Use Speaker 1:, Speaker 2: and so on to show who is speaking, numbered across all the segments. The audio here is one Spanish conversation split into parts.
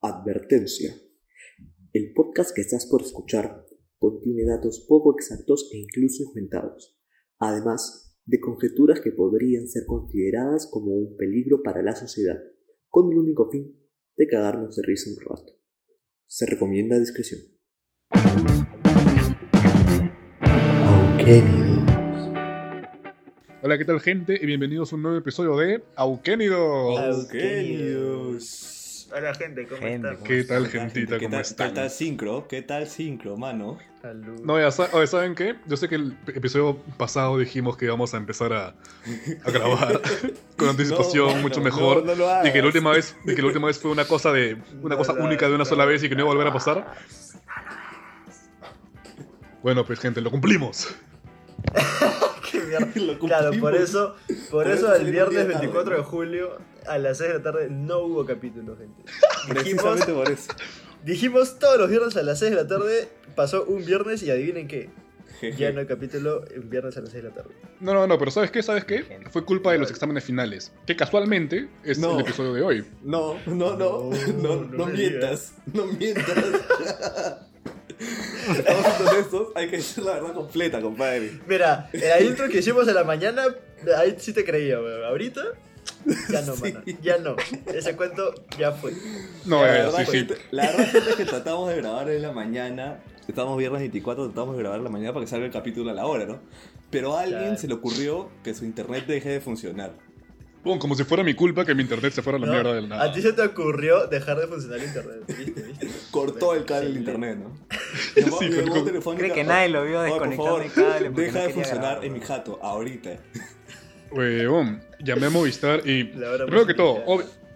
Speaker 1: Advertencia. El podcast que estás por escuchar contiene datos poco exactos e incluso inventados, además de conjeturas que podrían ser consideradas como un peligro para la sociedad, con el único fin de cagarnos de risa un rato. Se recomienda discreción.
Speaker 2: Hola, ¿qué tal gente? Y bienvenidos a un nuevo episodio de Auquénidos.
Speaker 3: Auquenius.
Speaker 4: Hola gente, ¿cómo
Speaker 3: Gente,
Speaker 4: están?
Speaker 2: ¿Qué tal,
Speaker 3: ¿Qué
Speaker 2: gentita?
Speaker 3: ¿Qué
Speaker 2: ¿Cómo
Speaker 3: tal,
Speaker 2: están?
Speaker 3: ¿Qué tal sincro? ¿Qué tal sincro, mano?
Speaker 4: Salud.
Speaker 2: No, ya sa- ¿saben qué? Yo sé que el episodio pasado dijimos que íbamos a empezar a, a grabar con anticipación
Speaker 3: No, mano,
Speaker 2: mucho mejor.
Speaker 3: no, no lo hagas.
Speaker 2: y que la última vez, y que la última vez fue una cosa de una
Speaker 4: No
Speaker 2: cosa única de una sola vez y que no iba a volver a pasar. Bueno, pues gente, lo cumplimos.
Speaker 4: Qué mierda.
Speaker 3: Lo
Speaker 4: Claro, por
Speaker 3: cumplimos.
Speaker 4: eso, por,
Speaker 3: Por
Speaker 4: eso
Speaker 3: eso
Speaker 4: el viernes
Speaker 3: día tarde,
Speaker 4: 24 de julio a las 6 de la tarde no hubo capítulo, gente. Dijimos,
Speaker 3: Precisamente por eso.
Speaker 4: dijimos todos los viernes a las 6 de la tarde, pasó un viernes y adivinen qué,
Speaker 3: Jeje.
Speaker 4: ya no hay capítulo un viernes a las 6 de la tarde.
Speaker 2: No, no, no, pero ¿sabes qué? ¿Sabes qué? Fue culpa de los exámenes finales, que casualmente es
Speaker 3: No.
Speaker 2: el episodio de hoy.
Speaker 3: No, no, no, no,
Speaker 4: No,
Speaker 3: no,
Speaker 4: no
Speaker 3: mientas, no mientas. Estamos honestos, hay que decir la verdad completa, compadre.
Speaker 4: Mira, en la intro que hicimos a la mañana, ahí sí te creía, weón. Ahorita, ya no,
Speaker 3: Sí.
Speaker 4: mano, ya no. Ese cuento ya fue.
Speaker 2: No,
Speaker 3: la,
Speaker 2: eh,
Speaker 3: verdad,
Speaker 2: sí, sí.
Speaker 3: la verdad, es que tratamos de grabar en la mañana. Estamos viernes 24, tratamos de grabar en la mañana para que salga el capítulo a la hora, ¿no? Pero a alguien
Speaker 4: Claro.
Speaker 3: se le ocurrió que su internet deje de funcionar.
Speaker 2: Pum, como si fuera mi culpa que mi internet se fuera a la
Speaker 4: ¿no?
Speaker 2: mierda del nada.
Speaker 4: A ti se te ocurrió dejar de funcionar el internet, ¿viste? ¿Viste?
Speaker 3: Cortó el cable del
Speaker 4: Sí.
Speaker 3: internet, ¿no?
Speaker 2: Sí,
Speaker 3: Llamó-
Speaker 2: con-
Speaker 5: Cree que
Speaker 3: "Oh,
Speaker 5: nadie lo vio
Speaker 3: favor,
Speaker 5: el cable
Speaker 3: Deja
Speaker 5: no
Speaker 3: de funcionar
Speaker 5: grabar,
Speaker 3: en mi jato, ahorita.
Speaker 2: Huevón, llamé a Movistar y. Primero que todo,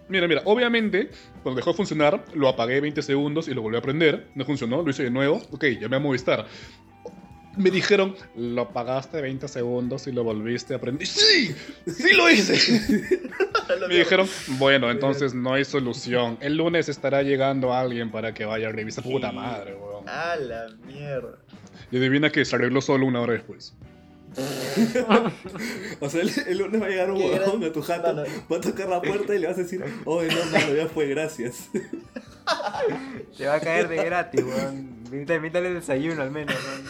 Speaker 2: mira, mira, obviamente, cuando dejó de funcionar, lo apagué 20 segundos y lo volví a prender. No funcionó, lo hice de nuevo. Ok, llamé a Movistar. Me dijeron, lo apagaste 20 segundos y lo volviste a prender. ¡Sí! ¡Sí lo hice! Me dijeron, bueno, entonces no hay solución. El lunes estará llegando alguien para que vaya a revisar. Puta madre, weón.
Speaker 4: A la mierda.
Speaker 2: Y adivina que se arregló solo una hora después.
Speaker 3: O sea, el, el lunes va a llegar un huevón a tu jato,
Speaker 4: Mano.
Speaker 3: va a tocar la puerta y le vas a decir, oye, no, mano, ya fue, gracias.
Speaker 5: Te va a caer de gratis, weón. Invítale el desayuno al menos, weón.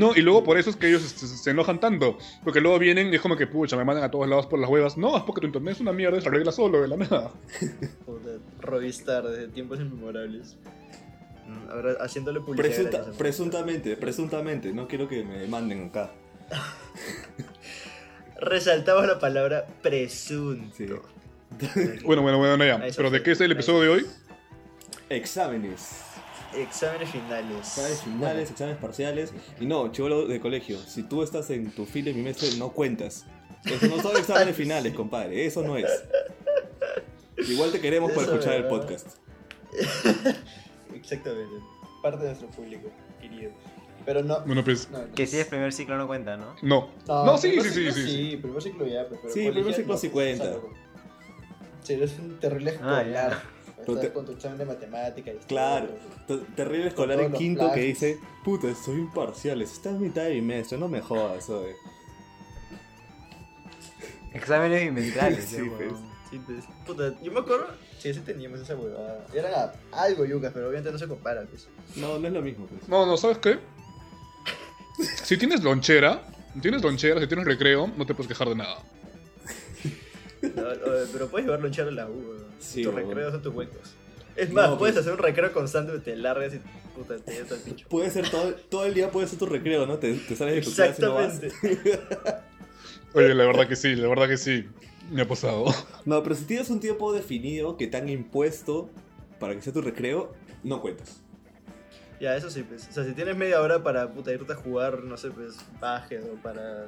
Speaker 2: No, y luego por eso es que ellos se, se enojan tanto. Porque luego vienen y es como que, pucha, me mandan a todos lados por las huevas. No, es porque tu internet es una mierda y se arregla solo de la nada.
Speaker 4: Puta, Rovistar desde tiempos inmemorables. Mm, Ahora haciéndole publicidad.
Speaker 3: Presunta- presuntamente, presuntamente, no quiero que me manden acá.
Speaker 4: Resaltamos la palabra presunto.
Speaker 3: Sí.
Speaker 2: Bueno, bueno, bueno, ya.
Speaker 4: Ahí se
Speaker 2: Pero ¿de qué es el episodio de hoy?
Speaker 3: Exámenes.
Speaker 4: Exámenes finales.
Speaker 3: Exámenes finales, exámenes parciales. Y no, chivolo de colegio, si tú estás en tu fila bimestre, no cuentas. Eso no son exámenes finales, compadre, eso no es. Igual te queremos
Speaker 4: Eso
Speaker 3: escuchar el podcast.
Speaker 4: Exactamente. Parte de nuestro público, querido. Pero no.
Speaker 2: Bueno, pues,
Speaker 4: no, no.
Speaker 5: Que si es primer ciclo no cuenta, ¿no?
Speaker 2: no. No, sí,
Speaker 4: primer
Speaker 2: sí, sí,
Speaker 4: ciclo
Speaker 2: sí, sí.
Speaker 4: Sí, primer ciclo ya, pues, pero
Speaker 3: Sí, primer ciclo
Speaker 4: no,
Speaker 3: sí cuenta.
Speaker 4: loco. Sí, eres un terrible
Speaker 5: Ah,
Speaker 4: escolar.
Speaker 5: ya.
Speaker 4: Estás con tu examen de matemática y
Speaker 3: Claro, terrible escolar en quinto que dice, puta, soy imparciales, estás en mitad de bimestre, no me jodas, oye.
Speaker 5: Exámenes bimestrales,
Speaker 3: pues.
Speaker 4: Sí, pues, puta, yo me acuerdo, sí, sí teníamos esa huevada. Era algo yucas, pero obviamente no se compara, pues.
Speaker 3: No, no es lo mismo, pues.
Speaker 2: No, no, ¿sabes qué? Si tienes lonchera, si tienes lonchera, si tienes recreo, no te puedes quejar de nada.
Speaker 4: No, pero puedes llevar lonchero a la U.
Speaker 3: Sí,
Speaker 4: tus recreos son tus huecos. Es más,
Speaker 3: No,
Speaker 4: puedes
Speaker 3: pues.
Speaker 4: hacer un recreo constante, te largas y puta, te llevas al pincho.
Speaker 3: Puede ser todo, todo el día, puede ser tu recreo, ¿no? Te, te sales de tu clase y no vas.
Speaker 4: Exactamente.
Speaker 2: Oye, la verdad que sí, la verdad que sí. Me ha pasado.
Speaker 3: No, pero si tienes un tiempo definido que te han impuesto para que sea tu recreo, no cuentas.
Speaker 4: Ya, eso sí, pues. O sea, si tienes media hora para puta irte a jugar, no sé, pues, bajes o para.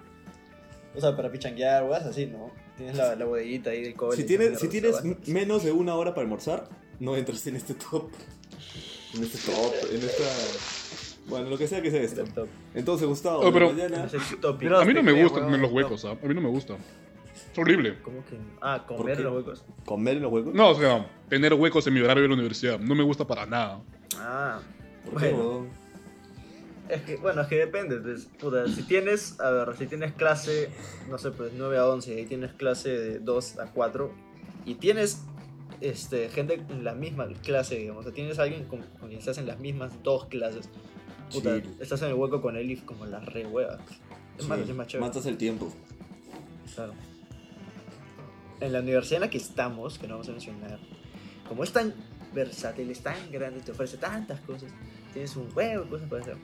Speaker 4: O sea, para pichanguear o algo así, ¿no? Tienes la, la bodeguita ahí del cole.
Speaker 3: Si tienes, si tienes menos de una hora para almorzar, no entras en este top. En este top, en esta. Bueno, lo que sea que sea esto.
Speaker 4: Top.
Speaker 3: Entonces, Gustavo,
Speaker 2: Oh, pero-
Speaker 3: mañana.
Speaker 2: A mí no me gustan los huecos, ¿ah? A mí no me gusta. Es horrible.
Speaker 4: ¿Cómo que? Ah,
Speaker 3: ¿Por
Speaker 4: comer los huecos.
Speaker 3: ¿Comer en los huecos?
Speaker 2: No, o sea, tener huecos en mi horario de la universidad. No me gusta para nada.
Speaker 4: Ah,
Speaker 3: ¿Por qué,
Speaker 4: bueno. Es que, bueno, es que depende. Pues, puta, si tienes, a ver, si tienes clase, no sé, pues 9 a 11, y tienes clase de 2 a 4, y tienes este, gente en la misma clase, digamos. O sea, tienes a alguien con, con quien estás en las mismas dos clases. Puta, estás en el hueco con él y como la re hueva. Es más, es más chévere.
Speaker 3: Matas el tiempo.
Speaker 4: Claro. En la universidad en la que estamos, que no vamos a mencionar, como es tan versátil, es tan grande, te ofrece tantas cosas, tienes un de cosas para hacer.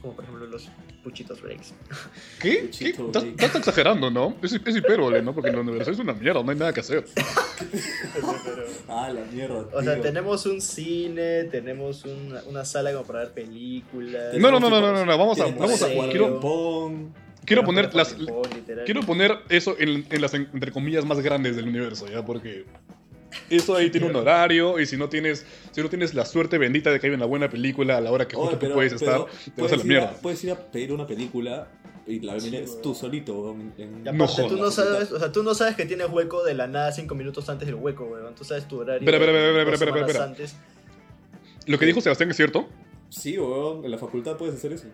Speaker 4: Como por ejemplo los puchitos breaks.
Speaker 2: ¿Qué? ¿Qué?
Speaker 3: Puchito,
Speaker 2: Estás exagerando, ¿no? Es, es hipérbole, ¿no? Porque en la universidad es una mierda, no hay nada que hacer.
Speaker 3: Ah, la mierda.
Speaker 4: O sea, tenemos un cine, tenemos una, una sala como para ver películas.
Speaker 2: No, no, no, no, no, no, no, vamos a, vamos a, quiero, quiero poner las, quiero poner eso en, en las entre comillas más grandes del universo, ¿ya? Porque eso ahí tiene un horario y si no tienes, si no tienes la suerte bendita de que hay una buena película a la hora que justo
Speaker 3: Oye,
Speaker 2: tú
Speaker 3: pero-
Speaker 2: puedes estar, te vas a la
Speaker 3: puedes ir
Speaker 2: mierda.
Speaker 3: Puedes ir a pedir una película y la
Speaker 4: Sí,
Speaker 3: vienes tú solito. weón, en-
Speaker 4: Y
Speaker 2: No
Speaker 4: aparte, tú
Speaker 2: jodas.
Speaker 4: no sabes, o sea, tú no sabes que tienes hueco de la nada cinco minutos antes del hueco, weón. Tú sabes tu horario.
Speaker 2: Espera, espera, espera, espera,
Speaker 4: antes.
Speaker 2: Lo que dijo Sebastián es cierto.
Speaker 3: Sí, weón, en la facultad puedes hacer eso.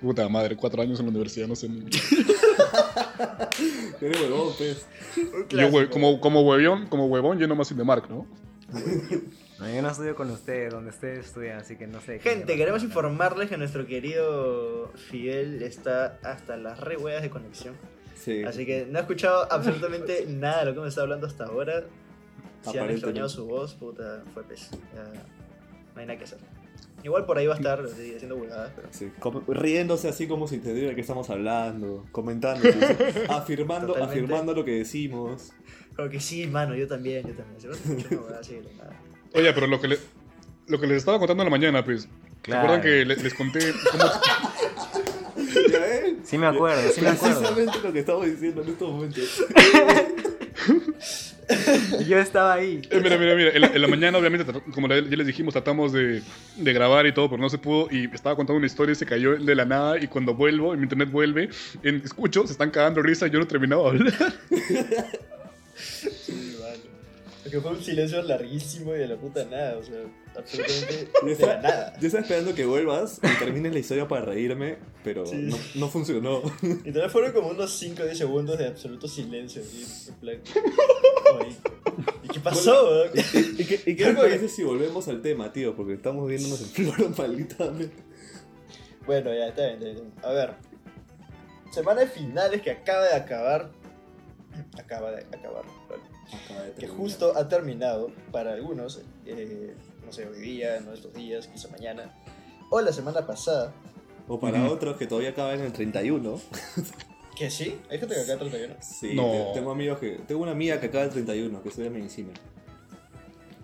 Speaker 2: Puta madre, cuatro años en la universidad, no sé.
Speaker 3: Eres huevón, pues.
Speaker 2: Yo, hue- como, como huevón, como huevón, yo nomás Cinemark, ¿no?
Speaker 5: No, yo no estudio con ustedes, donde ustedes estudian, así que no sé.
Speaker 4: Gente, queremos informarles que nuestro querido Fidel está hasta las re huevas de conexión.
Speaker 3: Sí.
Speaker 4: Así que no ha escuchado absolutamente nada de lo que me está hablando hasta ahora. Si han extrañado su voz, puta, fue pez. Ya, no hay nada que hacer. Igual por ahí va a estar así, haciendo pero.
Speaker 3: Sí, riéndose así como sin entender de qué estamos hablando, comentando, afirmando,
Speaker 4: Totalmente.
Speaker 3: afirmando lo que decimos.
Speaker 4: Como que sí, mano, yo también, yo también. Así nada.
Speaker 2: Oye, pero lo que, le- lo que les estaba contando en la mañana, pues. ¿Se
Speaker 5: Claro.
Speaker 2: acuerdan que le- les conté cómo,
Speaker 3: ¿Ya ven?
Speaker 5: Sí me acuerdo, sí me acuerdo.
Speaker 3: Precisamente lo que estamos diciendo en estos momentos.
Speaker 5: Yo estaba ahí.
Speaker 2: Eh, mira, mira, mira. En la, en la mañana, obviamente, como ya les dijimos, tratamos de, de grabar y todo, pero no se pudo. Y estaba contando una historia y se cayó de la nada. Y cuando vuelvo, y mi internet vuelve, en- escucho, se están cagando risa y yo no he terminado de hablar.
Speaker 4: Sí. Porque fue un silencio larguísimo y de la puta nada, o sea, absolutamente de la nada.
Speaker 3: yo estaba esperando que vuelvas y termines la historia para reírme, pero
Speaker 4: Sí.
Speaker 3: no, no funcionó.
Speaker 4: Y también fueron como unos 5 o 10 segundos de absoluto silencio, así, en plan. "Oye, ¿Y qué pasó, weón?
Speaker 3: ¿Y qué, y qué si volvemos al tema, tío? Porque estamos viéndonos en flor malditamente.
Speaker 4: Bueno, ya, está bien, está bien. A ver. Semana de finales que acaba de acabar. Acaba de acabar. vale. Que justo ha terminado para algunos. eh, no sé, hoy día, no estos días, quizá mañana. O la semana pasada.
Speaker 3: O para otros que todavía acaban en el 31.
Speaker 4: Que sí, hay gente que acaba 31.
Speaker 3: Sí,
Speaker 2: No.
Speaker 3: te- tengo amigos que. Tengo una amiga que acaba en el 31, que estudia medicina.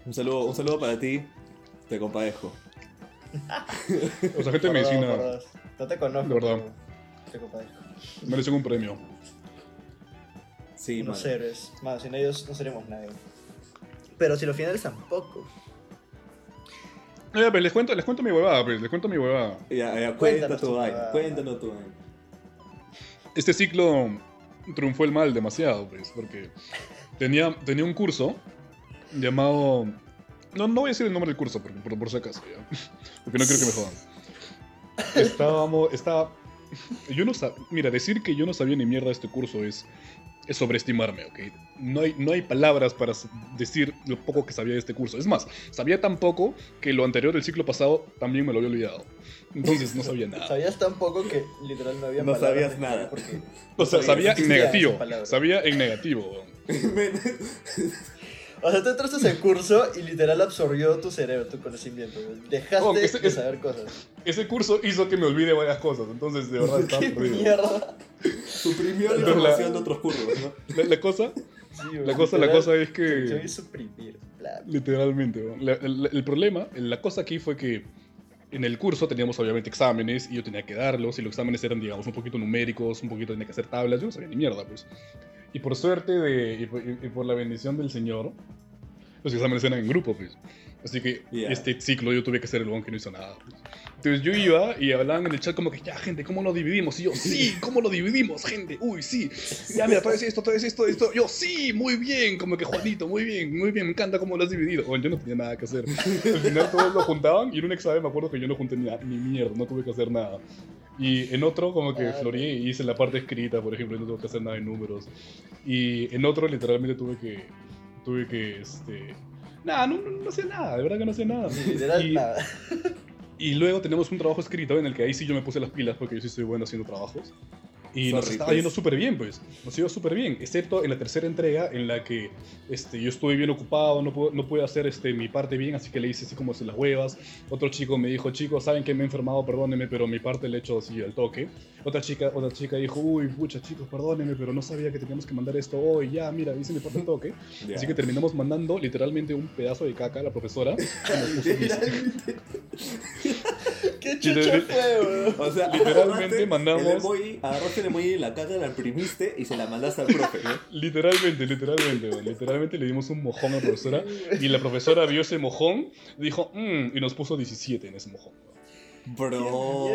Speaker 3: Un saludo, un saludo para ti. Te compadezco.
Speaker 2: O sea, gente de medicina.
Speaker 4: No te conozco.
Speaker 2: De verdad.
Speaker 4: Te compadezco.
Speaker 2: merecen un premio.
Speaker 3: Sí,
Speaker 4: Unos
Speaker 3: man.
Speaker 4: héroes. Más, sin ellos no seremos nadie. Pero si los finales tampoco.
Speaker 2: Les cuento, les cuento mi huevada, pues, les cuento mi huevada.
Speaker 3: Ya, ya,
Speaker 4: Cuéntanos
Speaker 3: cuenta
Speaker 4: tu
Speaker 3: vaina. Cuéntanos tu vaina.
Speaker 2: Este ciclo triunfó el mal demasiado, pues, porque tenía, tenía un curso llamado... No, no voy a decir el nombre del curso, por, por, por si acaso, ya. Porque no quiero que me jodan. Estábamos... Estaba... Yo no sab- Mira, decir que yo no sabía ni mierda de este curso es, es sobreestimarme, ¿ok? No hay, no hay palabras para decir lo poco que sabía de este curso. Es más, sabía tan poco que lo anterior del ciclo pasado también me lo había olvidado. Entonces no sabía nada.
Speaker 4: Sabías tan poco que literal no había
Speaker 3: No
Speaker 4: palabras
Speaker 3: sabías nada.
Speaker 4: Porque
Speaker 2: O sea,
Speaker 4: no
Speaker 2: sabía en negativo. Sabía en negativo.
Speaker 4: O sea, tú entraste en curso y literal absorbió tu cerebro, tu conocimiento. Dejaste
Speaker 2: Oh, ese-
Speaker 4: de saber cosas.
Speaker 2: Ese curso hizo que me olvide varias cosas, entonces de verdad estaba
Speaker 4: ¿Qué
Speaker 2: perdido.
Speaker 4: mierda?
Speaker 3: Suprimió la información
Speaker 2: la-
Speaker 3: de otros cursos, ¿no?
Speaker 2: La, la cosa,
Speaker 4: Sí, güey,
Speaker 2: la cosa, la
Speaker 4: literal,
Speaker 2: cosa es
Speaker 4: Yo
Speaker 2: que
Speaker 4: vi suprimir. bla.
Speaker 2: literalmente, weón, la- el, el problema, la cosa aquí fue que en el curso teníamos obviamente exámenes y yo tenía que darlos y los exámenes eran digamos un poquito numéricos, un poquito tenía que hacer tablas, yo no sabía ni mierda pues. Y por suerte de, y, por, y por la bendición del Señor, los exámenes eran en grupo pues. Así que
Speaker 3: Ya.
Speaker 2: este ciclo yo tuve que ser el bon que no hizo nada. pues. Entonces yo iba y hablaban en el chat como que, ya gente, ¿cómo lo dividimos? Y yo, sí, ¿cómo lo dividimos, gente? Uy, sí. Ya, mira, traes esto, traes esto, esto. Yo, sí, muy bien. Como que Juanito, muy bien, muy bien, me encanta cómo lo has dividido. Bueno, yo no tenía nada que hacer. Al final todos lo juntaban y en un examen me acuerdo que yo no junté ni, ni mierda, no tuve que hacer nada. Y en otro como que
Speaker 4: Ah,
Speaker 2: floreé y hice la parte escrita, por ejemplo, y no tuve que hacer nada de números. Y en otro literalmente tuve que, tuve que, este, Nada, no, no, hacía nada, de verdad que no hacía nada.
Speaker 4: Literal,
Speaker 2: Y-
Speaker 4: nada.
Speaker 2: Y luego tenemos un trabajo escrito en el que ahí sí yo me puse las pilas porque yo sí soy bueno haciendo trabajos. Y nos
Speaker 3: Sorry,
Speaker 2: estaba
Speaker 3: pues.
Speaker 2: yendo súper bien, pues. Nos iba súper bien, excepto en la tercera entrega en la que este, yo estuve bien ocupado, no, pude- no pude hacer este, mi parte bien, así que le hice así como se las huevas. Otro chico me dijo, chicos, saben que me he enfermado, perdónenme, pero mi parte le he hecho así al toque. Otra chica, otra chica dijo, uy, pucha, chicos, perdónenme, pero no sabía que teníamos que mandar esto hoy. Ya, mira, hice mi parte al toque.
Speaker 3: Ya.
Speaker 2: Así que terminamos mandando literalmente un pedazo de caca a la profesora. que nos puso 17.
Speaker 4: ¿Qué chucha fue?
Speaker 3: O sea,
Speaker 2: Literalmente mandamos-
Speaker 3: El emoji, agarraste el emoji la caca, la imprimiste y se la mandaste al profe, ¿no?
Speaker 2: Literalmente, literalmente, weón. literalmente le dimos un mojón a la profesora y la profesora vio ese mojón, dijo, mmm, y nos puso 17 en ese mojón.
Speaker 3: Bro.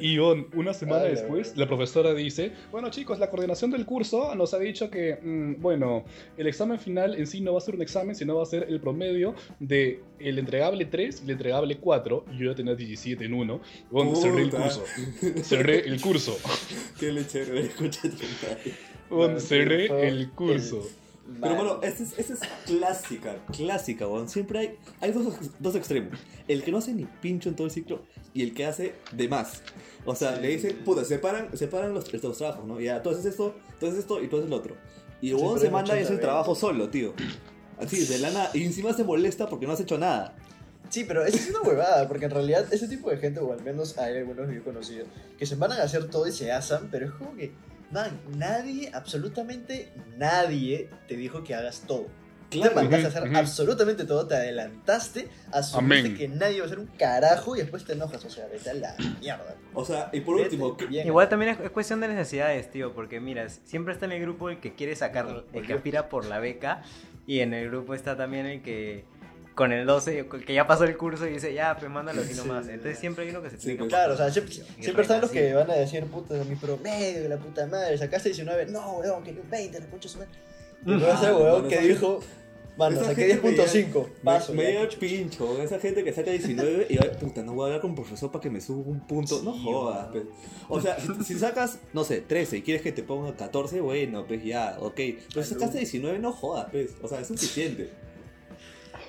Speaker 2: Y weón, una semana
Speaker 4: Ala,
Speaker 2: después, la profesora dice, bueno chicos, la coordinación del curso nos ha dicho que, mm, bueno, el examen final en sí no va a ser un examen, sino va a ser el promedio de el entregable 3 y el entregable 4, y yo ya tenía 17 en uno, weón, cerré el curso, cerré el curso,
Speaker 3: Qué lechero, escucha
Speaker 4: No,
Speaker 2: cerré el curso.
Speaker 3: Pero bueno, esa es, esa es clásica, clásica, weón. Siempre hay, hay dos, dos extremos. El que no hace ni pincho en todo el ciclo y el que hace de más. O sea,
Speaker 4: Sí.
Speaker 3: le dicen, puta, separan, separan los, los trabajos, ¿no? Ya, tú haces esto, tú haces esto y tú haces lo otro. Y el weón se manda y hace el
Speaker 4: 80-20.
Speaker 3: trabajo solo, tío. Así, de la nada. Y encima se molesta porque no has hecho nada.
Speaker 4: Sí, pero eso es una huevada, porque en realidad ese tipo de gente, o al menos hay algunos que yo he conocido, que se van a hacer todo y se asan, pero es como que, man, nadie, absolutamente nadie te dijo que hagas todo. Tú te
Speaker 3: Claro.
Speaker 4: mandaste a hacer absolutamente todo, te adelantaste, asumiste
Speaker 2: Amén.
Speaker 4: que nadie iba a hacer un carajo y después te enojas, o sea, vete a la mierda.
Speaker 3: O sea, y por
Speaker 4: Vete
Speaker 3: último, ¿qué-
Speaker 4: bien.
Speaker 5: Igual también es, es cuestión de necesidades, tío, porque mira, siempre está en el grupo el que quiere sacar, el que aspira por la beca, y en el grupo está también el que con el 12, el que ya pasó el curso y dice, ya, pues mándalo así
Speaker 4: Sí,
Speaker 5: nomás.
Speaker 4: sí,
Speaker 5: Entonces
Speaker 4: sí.
Speaker 5: siempre hay uno que se
Speaker 3: Sí,
Speaker 5: tiene que
Speaker 3: pues.
Speaker 4: Claro, o sea, siempre, siempre están los que van a decir, puta, mi promedio, la puta madre, sacaste 19, no, weón, que un 20, la concha su madre. Y luego ese weón
Speaker 3: mano,
Speaker 4: que dijo, mano,
Speaker 3: esa
Speaker 4: saqué
Speaker 3: gente me
Speaker 4: 10.5, paso.
Speaker 3: me, me pincho, esa gente que saca 19 y va, puta, no voy a hablar con el profesor para que me suba un punto. no
Speaker 5: Sí,
Speaker 3: jodas,
Speaker 5: weón.
Speaker 3: pues. O sea, si, si sacas, no sé, 13 y quieres que te ponga 14, bueno, pues ya, ok. Pero si sacaste 19, no jodas, pues. O sea, es suficiente.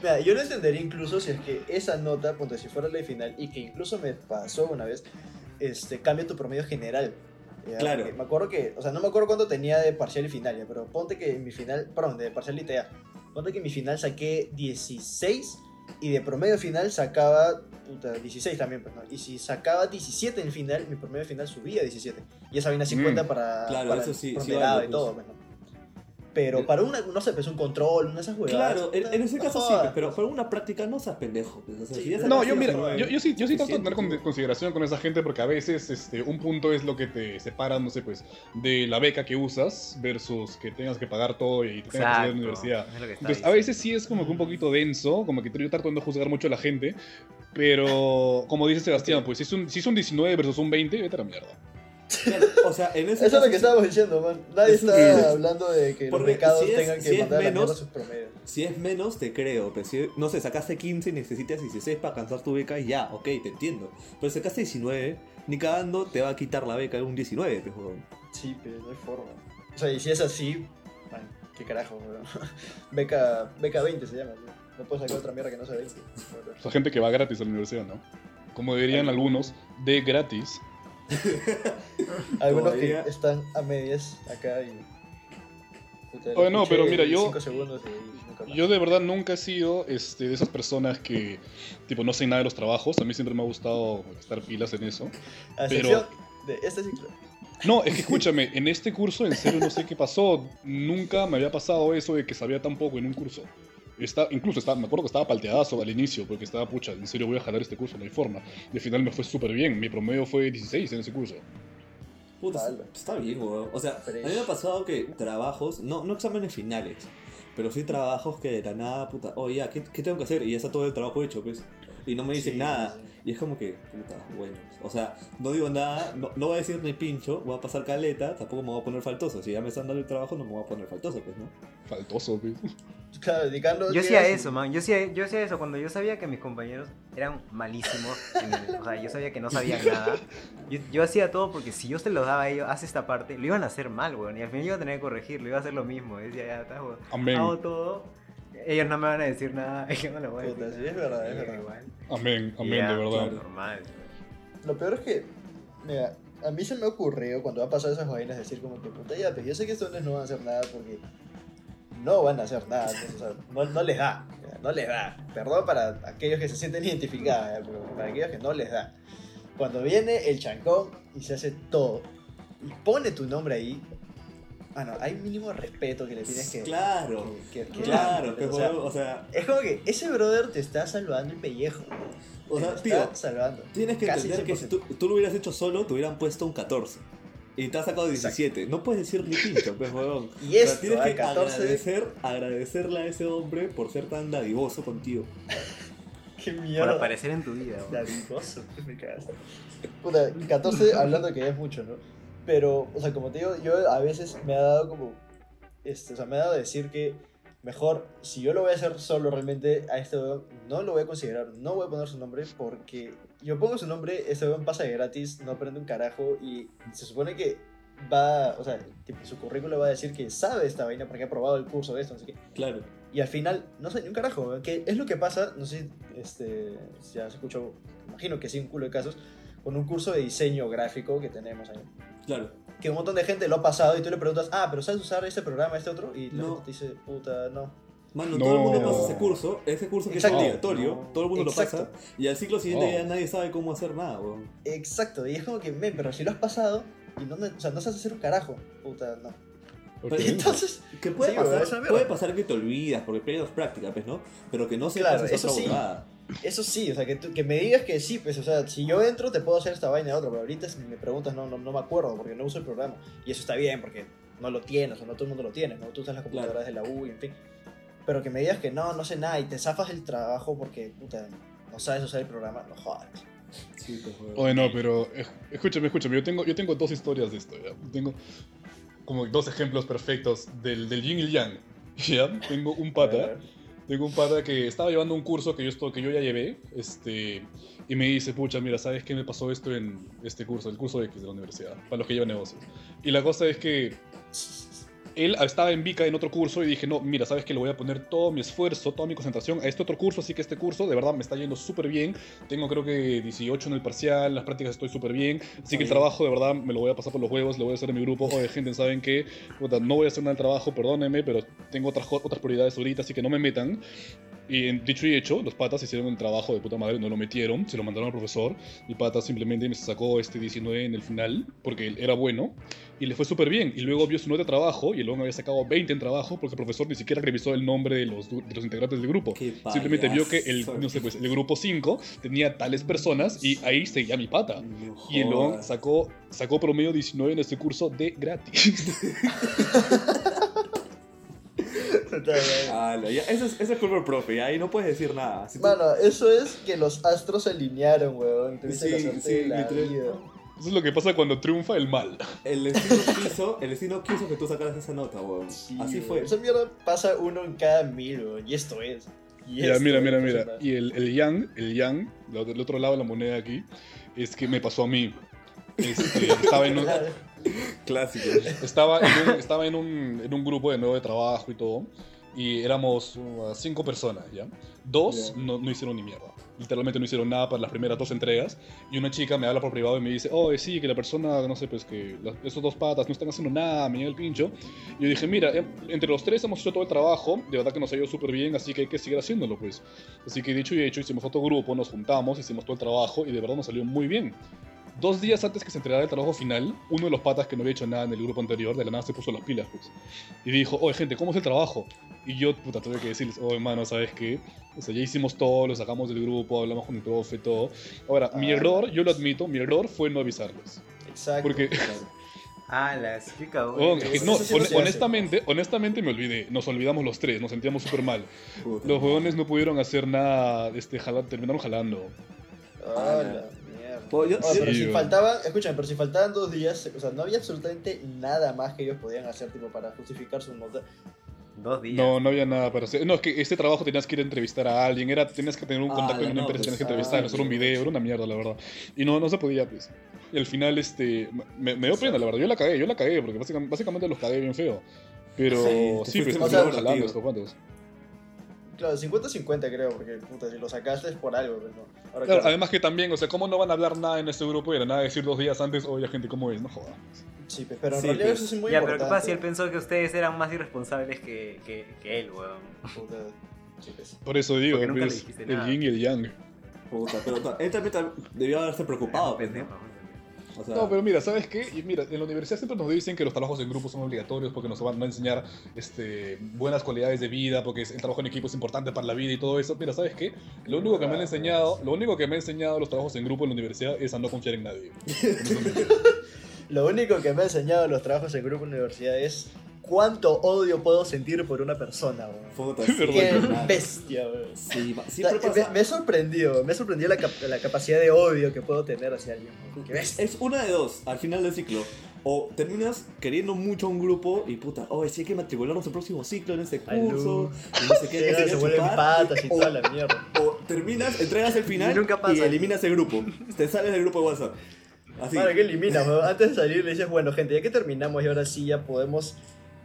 Speaker 4: Mira, yo no entendería incluso si es que esa nota, ponte si fuera la final, y que incluso me pasó una vez, este, cambia tu promedio general. ¿ya?
Speaker 3: Claro.
Speaker 4: Porque Me acuerdo que, o sea, no me acuerdo cuánto tenía de parcial y final, ya, pero ponte que en mi final, perdón, de parcial y TA, ponte que en mi final saqué 16 y de promedio final sacaba, puta, 16 también, pues, ¿no? Y si sacaba 17 en final, mi promedio final subía a 17. Y esa vaina 50
Speaker 2: Mm.
Speaker 4: para,
Speaker 3: Claro,
Speaker 4: para
Speaker 3: eso sí, sí
Speaker 4: ponderado
Speaker 3: vale,
Speaker 4: y
Speaker 3: pues.
Speaker 4: todo, pues, ¿no? Pero para una, no sé, pues un control, una de esas huevadas.
Speaker 3: Claro, en, en ese caso sí, pues, pero para una práctica no seas pendejo. pues, o sea,
Speaker 4: Sí,
Speaker 3: si ya
Speaker 4: no,
Speaker 2: yo mira,
Speaker 3: 19,
Speaker 2: yo, yo sí, yo sí trato de tener con- consideración con esa gente porque a veces este, un punto es lo que te separa, no sé, pues, de la beca que usas versus que tengas que pagar todo y te tengas que salir de la universidad. Entonces, a veces sí es como que un poquito denso, como que yo trato de no juzgar mucho a la gente, pero como dice Sebastián, pues si es un, si es un 19 versus un 20, vete a la mierda.
Speaker 3: Claro, o sea, en ese
Speaker 4: Eso es lo que estábamos diciendo, man. Nadie
Speaker 3: Eso
Speaker 4: está hablando de que los
Speaker 3: Porque
Speaker 4: becados
Speaker 3: si es-
Speaker 4: tengan que
Speaker 3: si es
Speaker 4: mandar a
Speaker 3: menos-
Speaker 4: mierda sus promedios.
Speaker 3: Si es menos, te creo. Pero si, no sé, sacaste 15 y necesitas 16 para alcanzar tu beca, ya, ok, te entiendo. Pero si sacaste 19, ni cagando te va a quitar la beca de un 19, pues, huevón.
Speaker 4: Sí, pero no hay forma. O sea, y si es así, man, qué carajo, weón. Beca, beca 20 se llama, ¿no? No puedes sacar otra mierda que no sea 20.
Speaker 2: O sea, gente que va gratis a la universidad, ¿no? Como dirían algunos, de gratis.
Speaker 4: Algunos
Speaker 3: Todavía-
Speaker 4: que están a medias acá y.
Speaker 2: Oye, no, pero mira, yo-. Yo de verdad nunca he sido este, de esas personas que, tipo, no sé nada de los trabajos. A mí siempre me ha gustado estar pilas en eso.
Speaker 4: A
Speaker 2: pero-
Speaker 4: excepción de este ciclo.
Speaker 2: No, es que escúchame, en este curso en serio no sé qué pasó. Nunca me había pasado eso de que sabía tan poco en un curso. Está, incluso estaba, me acuerdo que estaba palteadazo al inicio, porque estaba, pucha, en serio voy a jalar este curso, no hay forma. Y al final me fue súper bien, mi promedio fue 16 en ese curso.
Speaker 3: Puta,
Speaker 4: Vale.
Speaker 3: está bien, weón. O sea, a mí me ha pasado que trabajos, no, no exámenes finales, pero sí trabajos que de la nada, puta, oh ya, ¿qué, qué tengo que hacer? Y ya está todo el trabajo hecho, pues. Y no me dicen
Speaker 4: Sí,
Speaker 3: nada.
Speaker 4: sí.
Speaker 3: Y es como que, puta, bueno. O sea, no digo nada, no, no voy a decir ni pincho, voy a pasar caleta, tampoco me voy a poner faltoso. Si ya me están dando el trabajo, no me voy a poner faltoso, pues, ¿no?
Speaker 2: Faltoso, pues.
Speaker 4: Claro,
Speaker 5: Yo hacía eso, man. Yo hacía, yo hacía eso cuando yo sabía que mis compañeros eran malísimos. en el- o sea, yo sabía que no sabían nada. Yo, yo hacía todo porque si yo se los daba a ellos, haz esta parte, lo iban a hacer mal, weón. Y al final iba a tener que corregirlo, iba a hacer lo mismo. Decía, ya está, weón.
Speaker 2: Amén.
Speaker 5: Hago todo. Ellos no me van a decir nada, yo no les voy a
Speaker 4: Puta,
Speaker 5: decir
Speaker 4: sí, es verdad, es verdad.
Speaker 5: igual.
Speaker 2: Amén, amén,
Speaker 5: Ya,
Speaker 2: de verdad.
Speaker 5: Normal.
Speaker 4: Lo peor es que, mira, a mí se me ocurrió cuando ha pasado esas vainas decir como que, puta, ya, pero yo sé que estos hombres no van a hacer nada porque no van a hacer nada, sea, no, no les da, no les da. Perdón para aquellos que se sienten identificados, pero para aquellos que no les da. Cuando viene el chancón y se hace todo y pone tu nombre ahí, bueno, hay mínimo respeto que le tienes que...
Speaker 3: Claro,
Speaker 4: que- que- que-
Speaker 3: claro,
Speaker 4: o sea,
Speaker 3: o sea,
Speaker 4: es como que ese brother te está salvando el pellejo.
Speaker 3: o sea,
Speaker 4: te
Speaker 3: tío,
Speaker 4: está salvando.
Speaker 3: tienes que
Speaker 4: Casi
Speaker 3: entender que si
Speaker 4: 100%.
Speaker 3: tú, tú lo hubieras hecho solo, te hubieran puesto un 14. Y te has sacado 17. No puedes decir ni pincho, pues, huevón.
Speaker 4: Y
Speaker 3: O sea,
Speaker 4: esto,
Speaker 3: tienes
Speaker 4: ah,
Speaker 3: que
Speaker 4: 14.
Speaker 3: agradecer, agradecerle a ese hombre por ser tan dadivoso contigo.
Speaker 4: Qué
Speaker 5: Por
Speaker 4: mierda.
Speaker 5: aparecer en tu vida.
Speaker 4: Dadivoso, me cagas. Puta, 14 hablando que es mucho, ¿no? Pero, o sea, como te digo, yo a veces me ha dado como. Este, o sea, me ha dado a decir que mejor, si yo lo voy a hacer solo realmente, a este weón no lo voy a considerar, no voy a poner su nombre porque yo pongo su nombre, este weón pasa de gratis, no aprende un carajo y se supone que va, o sea, tipo, su currículo va a decir que sabe esta vaina porque ha probado el curso de esto, sé qué.
Speaker 3: Claro.
Speaker 4: Y al final, no sé ni un carajo, weón, que es lo que pasa, no sé este, si ya se escuchó, imagino que sí, un culo de casos, con un curso de diseño gráfico que tenemos ahí.
Speaker 3: Claro.
Speaker 4: Que un montón de gente lo ha pasado y tú le preguntas, ah, pero ¿sabes usar este programa, este otro? Y la
Speaker 3: No.
Speaker 4: gente te dice, puta, no.
Speaker 3: Mano,
Speaker 2: No.
Speaker 3: todo el mundo pasa ese curso, ese curso que
Speaker 4: Exacto.
Speaker 3: es obligatorio,
Speaker 5: No.
Speaker 3: todo el mundo
Speaker 4: Exacto.
Speaker 3: lo pasa, y al ciclo siguiente
Speaker 2: Oh.
Speaker 3: ya nadie sabe cómo hacer nada, weón.
Speaker 4: Exacto, y es como que, men, pero si lo has pasado y no, o sea, no sabes hacer un carajo, puta, no. Entonces,
Speaker 3: Que puede,
Speaker 4: Sí,
Speaker 3: pasar, puede pasar que te olvidas, porque pierdes práctica, pues, ¿no? Pero que no sepas
Speaker 4: Claro,
Speaker 3: esa
Speaker 4: eso
Speaker 3: otra
Speaker 4: sí. Eso sí, o sea, que, tú- que me digas que sí, pues, o sea, si yo entro te puedo hacer esta vaina y otra, pero ahorita si me preguntas no, no, no me acuerdo porque no uso el programa. Y eso está bien porque no lo tienes, o no todo el mundo lo tiene, ¿no? Tú usas las computadoras de la U y en fin. Pero que me digas que no, no sé nada y te zafas el trabajo porque, puta, no sabes usar el programa, no jodas.
Speaker 3: Sí, pues.
Speaker 2: Oye, no, pero eh, escúchame, escúchame. Yo tengo, yo tengo dos historias de esto, ¿ya? Tengo como dos ejemplos perfectos del, del yin y el yang. ¿Ya? Tengo un pata, tengo un pata que estaba llevando un curso que yo, esto- que yo ya llevé, este, y me dice, pucha, mira, ¿sabes qué me pasó esto en este curso, el curso X de la universidad, para los que llevan negocios? Y la cosa es que él estaba en Vica en otro curso y dije, no, mira, sabes que le voy a poner todo mi esfuerzo, toda mi concentración a este otro curso, así que este curso de verdad me está yendo súper bien. Tengo creo que 18 en el parcial, las prácticas estoy súper bien, así que el trabajo de verdad me lo voy a pasar por los huevos, le voy a hacer a mi grupo, oye gente, ¿saben? Puta, no voy a hacer nada del trabajo, perdónenme, pero tengo otras, otras prioridades ahorita, así que no me metan. Y dicho y hecho, los patas hicieron el trabajo de puta madre, no lo metieron, se lo mandaron al profesor. Mi pata simplemente me sacó este 19 en el final, porque él era bueno, y le fue súper bien. Y luego vio su nota de trabajo, y el hombre había sacado 20 en trabajo, porque el profesor ni siquiera revisó el nombre de los, de los integrantes del grupo. Simplemente vio que el, no sé, pues, el grupo 5 tenía tales personas, y ahí seguía mi pata.
Speaker 3: No
Speaker 2: Y el hombre sacó, sacó promedio 19 en este curso de gratis.
Speaker 3: Ala, ya, eso es, eso es culpa del profe, ya, ahí no puedes decir nada. Si tú-
Speaker 4: Mano, eso es que los astros se alinearon, weón. La
Speaker 3: Sí, sí,
Speaker 4: de la
Speaker 3: literal.
Speaker 4: vida.
Speaker 2: Eso es lo que pasa cuando triunfa el mal.
Speaker 3: el destino quiso, el destino quiso que tú sacaras esa nota, weón.
Speaker 4: Sí,
Speaker 3: Así
Speaker 4: weón.
Speaker 3: fue.
Speaker 4: Esa mierda pasa uno en cada mil, weón. Y esto es. Y
Speaker 2: Ya,
Speaker 4: esto
Speaker 2: mira, mira,
Speaker 4: no
Speaker 2: mira. Y el, el yang, el yang, del otro lado de la moneda aquí, es que me pasó a mí. Este, estaba en un.
Speaker 3: Clásico.
Speaker 2: estaba en un, estaba en un, en un grupo de nuevo de trabajo y todo. Y éramos uh, cinco personas, ¿ya? Dos
Speaker 3: Ya.
Speaker 2: no, no hicieron ni mierda. Literalmente no hicieron nada para las primeras dos entregas. Y una chica me habla por privado y me dice, oh, sí, que la persona, no sé, pues que esos dos patas no están haciendo nada, me llega el pincho. Y yo dije, mira, em- entre los tres hemos hecho todo el trabajo, de verdad que nos ha ido súper bien, así que hay que seguir haciéndolo, pues. Así que dicho y hecho, hicimos otro grupo, nos juntamos, hicimos todo el trabajo y de verdad nos salió muy bien. Dos días antes que se entregara el trabajo final, uno de los patas que no había hecho nada en el grupo anterior, de la nada se puso las pilas, pues. Y dijo, oye, gente, ¿cómo es el trabajo? Y yo, puta, tuve que decirles, oye, hermano, ¿sabes qué? O sea, ya hicimos todo, lo sacamos del grupo, hablamos con el profe, todo. Ahora, mi
Speaker 4: Ah.
Speaker 2: error, yo lo admito, mi error fue no avisarles.
Speaker 4: Exacto.
Speaker 2: Porque,
Speaker 5: Ah, la explica,
Speaker 2: oh,
Speaker 5: güey.
Speaker 2: es que
Speaker 4: eso
Speaker 2: no, honestamente, honestamente me olvidé. Nos olvidamos los tres, nos sentíamos súper mal.
Speaker 3: Puta.
Speaker 2: Los huevones no pudieron hacer nada, este, jala- terminaron jalando.
Speaker 4: Ah,
Speaker 3: yo-
Speaker 4: pero
Speaker 2: Sí,
Speaker 4: si faltaban, escúchame, pero si faltaban dos días, o sea, no había absolutamente nada más que ellos podían hacer, tipo, para justificar su nota.
Speaker 5: Dos días.
Speaker 2: No, no había nada para hacer. No, es que este trabajo tenías que ir a entrevistar a alguien, era, tenías que tener un
Speaker 3: Ah,
Speaker 2: contacto en una
Speaker 3: no,
Speaker 2: empresa,
Speaker 3: pues,
Speaker 2: tenías que
Speaker 4: ah,
Speaker 2: entrevistar, hacer un video, era una mierda, la verdad. Y no, no se podía, pues. Y al final, este, me, me dio pena, la verdad. Yo la cagué, yo la cagué, porque básicamente, básicamente los cagué bien feo. Pero
Speaker 3: Sí,
Speaker 2: sí, pues, estaban
Speaker 3: negativo.
Speaker 2: jalando estos cuantos.
Speaker 4: Claro, 50-50 creo, porque puta, si lo sacaste es por algo, pues, ¿no? Ahora,
Speaker 2: Claro, además que también, o sea, ¿cómo no van a hablar nada en este grupo y de la nada decir dos días antes, oye, gente, ¿cómo es? No jodas.
Speaker 4: sí, pero en
Speaker 3: Sí,
Speaker 4: realidad
Speaker 3: pues.
Speaker 4: eso es muy
Speaker 5: ya, pero. ¿qué pasa si él pensó que ustedes eran más irresponsables que, que, que él, weón?
Speaker 4: Puta.
Speaker 2: Por eso digo,
Speaker 5: Porque nunca le
Speaker 2: pues, el yin y el yang.
Speaker 3: Puta, pero él también ta- debió haberse preocupado, pues,
Speaker 5: Pendejo.
Speaker 3: O sea,
Speaker 2: No, pero mira, ¿sabes qué? Y mira, en la universidad siempre nos dicen que los trabajos en grupo son obligatorios porque nos van a enseñar este, buenas cualidades de vida, porque el trabajo en equipo es importante para la vida y todo eso. Mira, ¿sabes qué? Lo único que me han enseñado, lo único que me han enseñado los trabajos en grupo en la universidad es a no confiar en nadie.
Speaker 4: Lo único que me ha enseñado los trabajos en grupo en la universidad es cuánto odio puedo sentir por una persona, weón. Qué bestia, weón.
Speaker 3: Sí,
Speaker 4: O sea, me, me he sorprendido, me ha sorprendido la, cap- la capacidad de odio que puedo tener hacia alguien. weón. Qué bestia.
Speaker 3: Es una de dos, al final del ciclo. O terminas queriendo mucho a un grupo y puta, oh, sí hay que matricularnos el próximo ciclo en este curso. Y no sé qué, que
Speaker 4: Se, vuelven patas y
Speaker 3: O-
Speaker 4: toda la mierda.
Speaker 3: O terminas, entregas el final
Speaker 5: Y nunca pasa.
Speaker 3: eliminas el grupo. Te sales del grupo de WhatsApp. Así.
Speaker 4: Madre, ¿qué eliminas, weón? Antes de salir le dices, bueno, gente, ya que terminamos y ahora sí ya podemos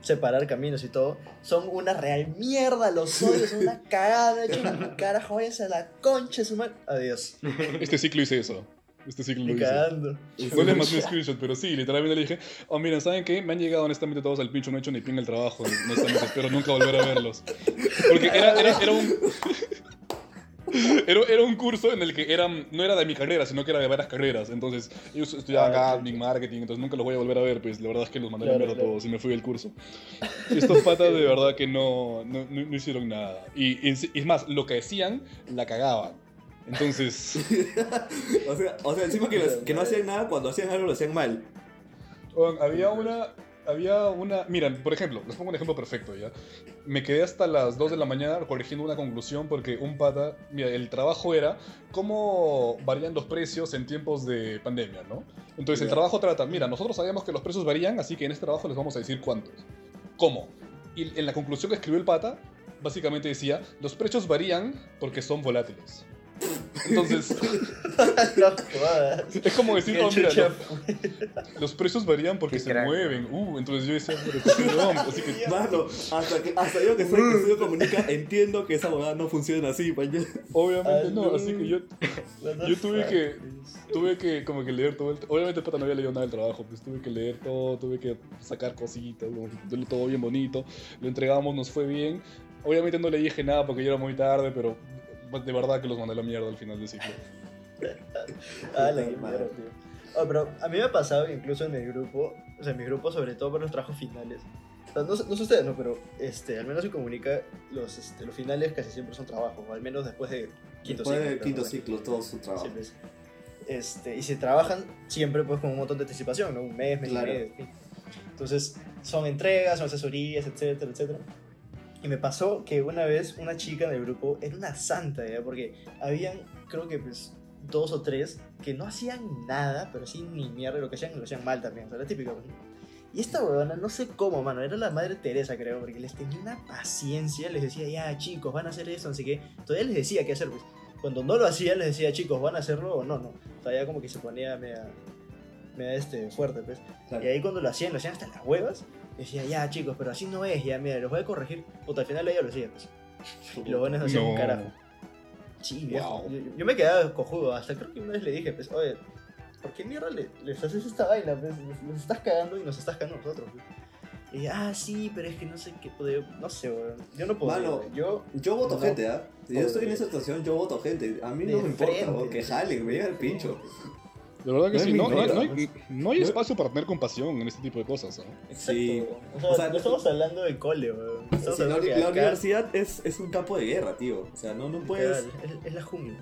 Speaker 4: separar caminos y todo, son una real mierda, los odios, son una cagada, hecho carajo, váyanse a la concha su. Adiós.
Speaker 2: Este ciclo hice eso. Este ciclo lo hice.
Speaker 4: cagando.
Speaker 2: No le mandé un screenshot, pero sí, literalmente le dije, oh, miren, ¿saben qué? Me han llegado honestamente todos al pincho, no he hecho ni pin el trabajo, honestamente, espero nunca volver a verlos. Porque era, era, era un... Era, era un curso en el que eran, no era de mi carrera, sino que era de varias carreras. Entonces, ellos estudiaban
Speaker 4: Ah,
Speaker 2: admin, marketing, entonces nunca los voy a volver a ver. Pues la verdad es que los mandé a la
Speaker 4: Claro,
Speaker 2: mierda
Speaker 4: claro.
Speaker 2: todos y me fui del curso. Estos patas de verdad que no, no, no- hicieron nada. Y, y es más, lo que decían, la cagaban. Entonces,
Speaker 3: O sea, o sea encima que, los- que no hacían nada, cuando hacían algo lo hacían mal.
Speaker 2: Weón, había una. Había una. Miren, por ejemplo, les pongo un ejemplo perfecto ya. Me quedé hasta las 2 de la mañana corrigiendo una conclusión porque un pata. Mira, el trabajo era cómo varían los precios en tiempos de pandemia, ¿no? Entonces el trabajo trata. Mira, nosotros sabemos que los precios varían, así que en este trabajo les vamos a decir cuántos. ¿Cómo? Y en la conclusión que escribió el pata, básicamente decía: los precios varían porque son volátiles. Entonces, es como decir, oh, mira,
Speaker 4: chucha
Speaker 2: lo-
Speaker 4: fue.
Speaker 2: los precios varían porque se
Speaker 5: crack.
Speaker 2: mueven. Uh, entonces yo decía, así que
Speaker 3: Mano, hasta, que, hasta yo que soy que estudio comunica, entiendo que esa abogada no funciona así, man.
Speaker 2: obviamente
Speaker 4: Ah,
Speaker 2: no, así que yo Yo tuve que- tuve que como que leer todo el... Obviamente el pata no había leído nada del trabajo, pues tuve que leer todo, tuve que sacar cositas, todo bien bonito, lo entregamos, nos fue bien. Obviamente no le dije nada porque ya era muy tarde, pero de verdad que los mandé a la mierda al final del ciclo.
Speaker 4: Ah, la
Speaker 3: madre.
Speaker 4: tío. Oh, pero a mí me ha pasado que incluso en mi grupo, o sea, en mi grupo sobre todo para los trabajos finales. O sea, no, sé- no sé ustedes, no, pero este, al menos se comunica, los, este, los finales casi siempre son trabajos, o al menos después de quinto
Speaker 3: Después
Speaker 4: ciclo.
Speaker 3: del
Speaker 4: creo,
Speaker 3: quinto
Speaker 4: ¿no?
Speaker 3: ciclo, todo su trabajo.
Speaker 4: Sí, pues. Este, y se trabajan siempre pues con un montón de anticipación, ¿no? Un mes, mes
Speaker 3: Claro.
Speaker 4: y medio, en fin. Entonces, son entregas, son asesorías, etcétera, etcétera. Y me pasó que una vez una chica del grupo era una santa, ¿ya? Porque habían, creo que pues, dos o tres que no hacían nada, pero sí ni mierda, lo que hacían lo hacían mal también, o sea, la típica. pues. Y esta huevona, no sé cómo, mano, era la madre Teresa, creo, porque les tenía una paciencia, les decía, ya chicos, van a hacer eso, así que todavía les decía qué hacer, pues. Cuando no lo hacía, les decía, chicos, ¿van a hacerlo o no? No. Ya como que se ponía media, media este, fuerte, pues.
Speaker 3: Claro.
Speaker 4: Y ahí cuando lo hacían, lo hacían hasta las huevas, decía, ya chicos, pero así no es, ya, mira, los voy a corregir. Puta, al final ella lo hacía, pues. Y los buenos no hacían un carajo. Sí, viejo.
Speaker 2: Wow.
Speaker 4: Yo, yo me quedaba cojudo. Hasta creo que una vez le dije, pues, oye, ¿por qué mierda le- les haces esta vaina? Pues, les, les estás cagando y nos estás cagando nosotros. pues". Y ah, sí, pero es que no sé qué puedo. No sé, weón. Yo no puedo.
Speaker 3: Mano,
Speaker 4: yo.
Speaker 3: Yo voto
Speaker 4: No.
Speaker 3: gente, ¿ah? Si yo estoy en esa situación, yo voto gente. A mí no me importa,
Speaker 4: frente.
Speaker 3: o que jalen, me llega el pincho.
Speaker 2: De verdad que
Speaker 3: No
Speaker 2: sí, no, no,
Speaker 3: nota,
Speaker 2: no hay,
Speaker 3: pues.
Speaker 2: no hay espacio para tener compasión en este tipo de cosas. ¿no?
Speaker 4: Exacto.
Speaker 3: Sí.
Speaker 4: O sea,
Speaker 3: O sea,
Speaker 4: no estamos hablando de cole, weón.
Speaker 3: Sí, la, la
Speaker 4: acá,
Speaker 3: universidad es, es un campo de guerra, tío. O sea, no, no puedes,
Speaker 4: es, es la jungla.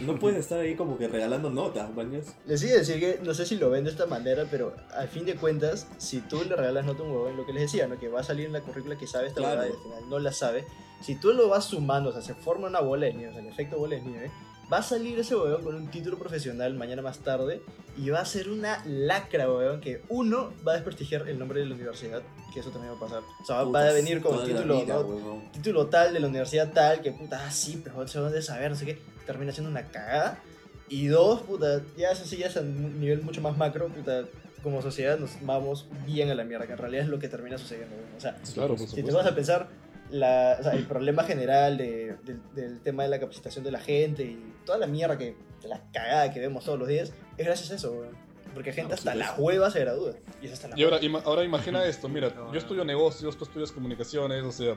Speaker 3: no puedes estar ahí como que regalando notas, mañas.
Speaker 4: Les iba a decir que no sé si lo ven de esta manera, pero al fin de cuentas, si tú le regalas nota a un huevón, lo que les decía, ¿no? que va a salir en la currícula que sabe esta
Speaker 3: Claro.
Speaker 4: y al final no la sabe, si tú lo vas sumando, o sea, se forma una bola de nieve, o sea, el efecto bola de nieve, va a salir ese huevón con un título profesional mañana más tarde y va a ser una lacra, huevón, que uno va a desprestigiar el nombre de la universidad, que eso también va a pasar. O sea, va a venir con título,
Speaker 3: vida,
Speaker 4: ¿no? título tal de la universidad tal, que puta, ah, sí, pero se van de saber, no sé qué, termina siendo una cagada. Y dos, puta, ya eso sí, ya es a un nivel mucho más macro, puta, como sociedad nos vamos bien a la mierda, que en realidad es lo que termina sucediendo. ¿no? O sea,
Speaker 2: Claro,
Speaker 4: si te vas a pensar, la, o sea, el problema general de- del- del tema de la capacitación de la gente y toda la mierda que, la cagada que vemos todos los días, es gracias a eso, weón. Porque gente
Speaker 3: No,
Speaker 4: hasta
Speaker 3: sí,
Speaker 4: la hueva se gradúa. Y hasta la
Speaker 2: Y ahora, ima- ahora imagina esto, mira,
Speaker 5: No,
Speaker 2: yo estudio negocios, tú estudias comunicaciones, o sea,